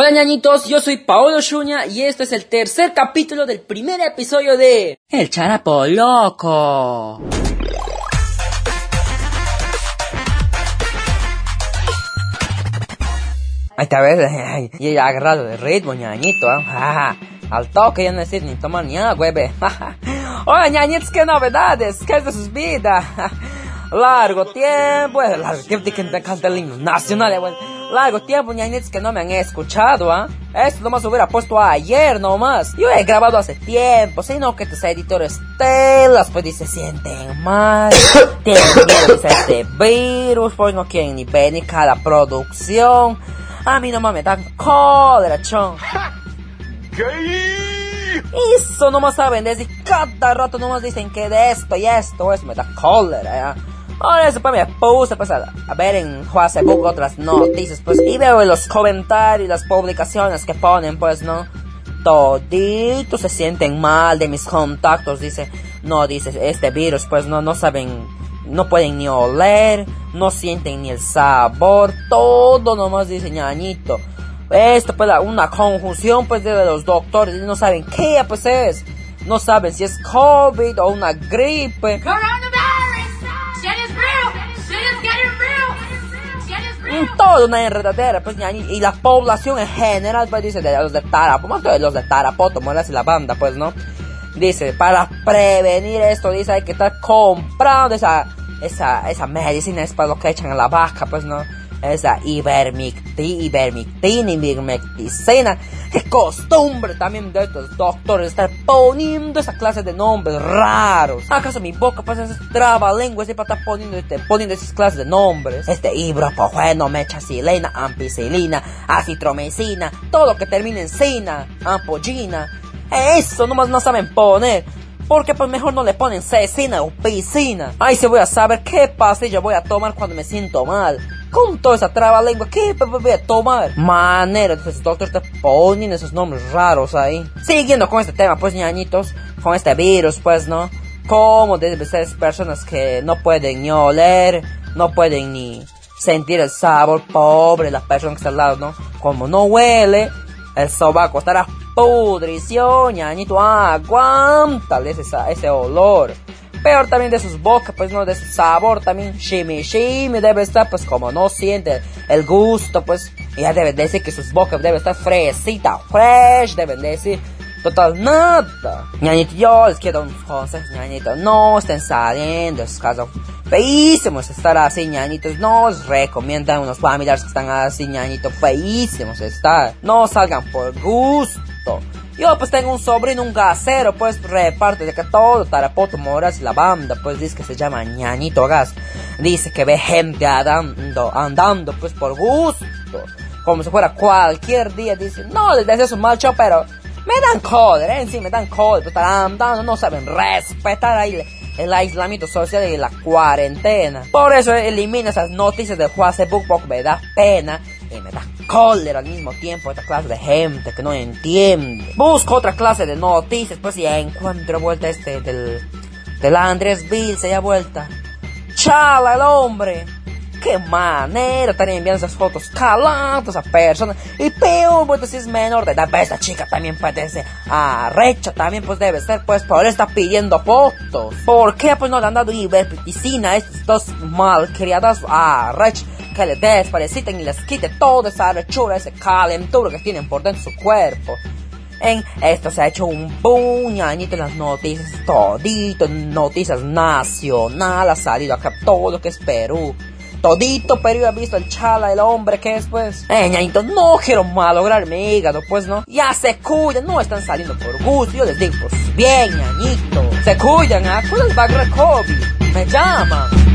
Hola ñañitos, yo soy Paolo Shuña y esto es el tercer capítulo del primer episodio de El Charapo Loco. Ahí está, y ella agarrado de ritmo, ñañito, ¿eh? Al toque ya no necesito ni tomar ni agua, bebé. Hola ñañitos, qué novedades, qué es de sus vidas. Largo tiempo, largo tiempo que me canta el himno nacional, eh, largo tiempo, ñañitos, que no me han escuchado, ¿ah? Esto nomás hubiera puesto ayer nomás. Yo he grabado hace tiempo, sino que tus editores telas, pues se sienten mal. Tienen miedo de este virus, pues no quieren ni ver ni cada producción. A mí nomás me dan cólera, chon. Eso nomás saben, desde cada rato nomás dicen que de esto y esto, eso me da cólera, ¿ya? Ahora pues me puse pues, a, ver en Facebook otras noticias pues y veo los comentarios y las publicaciones que ponen pues no toditos se sienten mal de mis contactos dice. No dice este virus pues no no saben no pueden ni oler no sienten ni el sabor. Todo nomás dice ñañito. Esto pues una conjunción pues de los doctores no saben qué pues es. No saben si es COVID o una gripe una enredadera, pues, y la población en general, pues, dice, de los de Tarapoto, más que los de Tarapoto, y la banda, pues, ¿no? Dice, para prevenir esto, dice, hay que estar comprando esa, esa, esa medicina, es para lo que echan a la vaca, pues, ¿no? Esa ivermectina, ivermectina, ivermectina. Qué costumbre también de estos doctores estar poniendo esa clase de nombres raros. ¿Acaso mi boca pasa ese traba lengua para estar poniendo, este, poniendo esas clases de nombres? Este ibuprofeno, mechacilina, ampicilina, acitromicina, todo lo que termine en cina, ampollina. Eso nomás no saben poner. Porque pues mejor no le ponen cecina o piscina. Ahí se voy a saber qué yo voy a tomar cuando me siento mal. Toda esa traba lengua, ¿qué voy a tomar? Manera, entonces doctor te ponen esos nombres raros ahí. Siguiendo con este tema, pues ñañitos, con este virus, pues, ¿no? ¿Cómo deben ser personas que no pueden ni oler, no pueden ni sentir el sabor, pobre la persona que está al lado, ¿no? Como no huele, el sobaco estará pudrición, ñañito, aguántale ese, ese olor. Peor también de sus bocas, pues no de su sabor también. Shimi, shimi debe estar, pues como no siente el gusto, pues ya deben decir que sus bocas deben estar fresita, fresh, deben decir. Total, nada. Ñañito, yo les quiero un consejo, ñañito. No estén saliendo, es caso feísimos estar así, ñañitos. No os recomiendan unos familiares que están así, ñañito. Feísimos estar. No salgan por gusto. Yo pues tengo un sobrino, un gasero, pues reparte de que todo Tarapoto Moras, la banda, pues dice que se llama ñañito gas. Dice que ve gente andando, andando pues por gusto. Como si fuera cualquier día. Dice, no, un mal show, pero me dan cólera, en sí me dan cólera, pues están andando, no saben respetar ahí el aislamiento social y la cuarentena. Por eso elimina esas noticias de Facebook porque me da pena y me da cólera al mismo tiempo esta clase de gente que no entiende. Busco otra clase de noticias, pues ya encuentro vuelta este del, del Andrés Bill, se da vuelta. Chala el hombre. Qué manera también enviando esas fotos calando a esa persona. Y peor, pues si es menor de edad, esta chica también parece arrecha, también pues debe ser, pues por eso está pidiendo fotos. ¿Por qué pues no le han dado ivermectina a estos dos malcriadas arrechas? Que les despareciten y les quite toda esa rechura, ese calentura que tienen por dentro de su cuerpo. En esto se ha hecho un puñañito en las noticias, todito, noticias nacionales, ha salido acá todo lo que es Perú. Todito Perú ha visto el chala, el hombre que es pues. Eh, ñañito, no quiero malograr mi hígado, pues no. Ya se cuidan, no están saliendo por gusto. Yo les digo, pues bien, ñañito. Se cuidan, ¿ah? ¿Cuál es el COVID? Me llaman.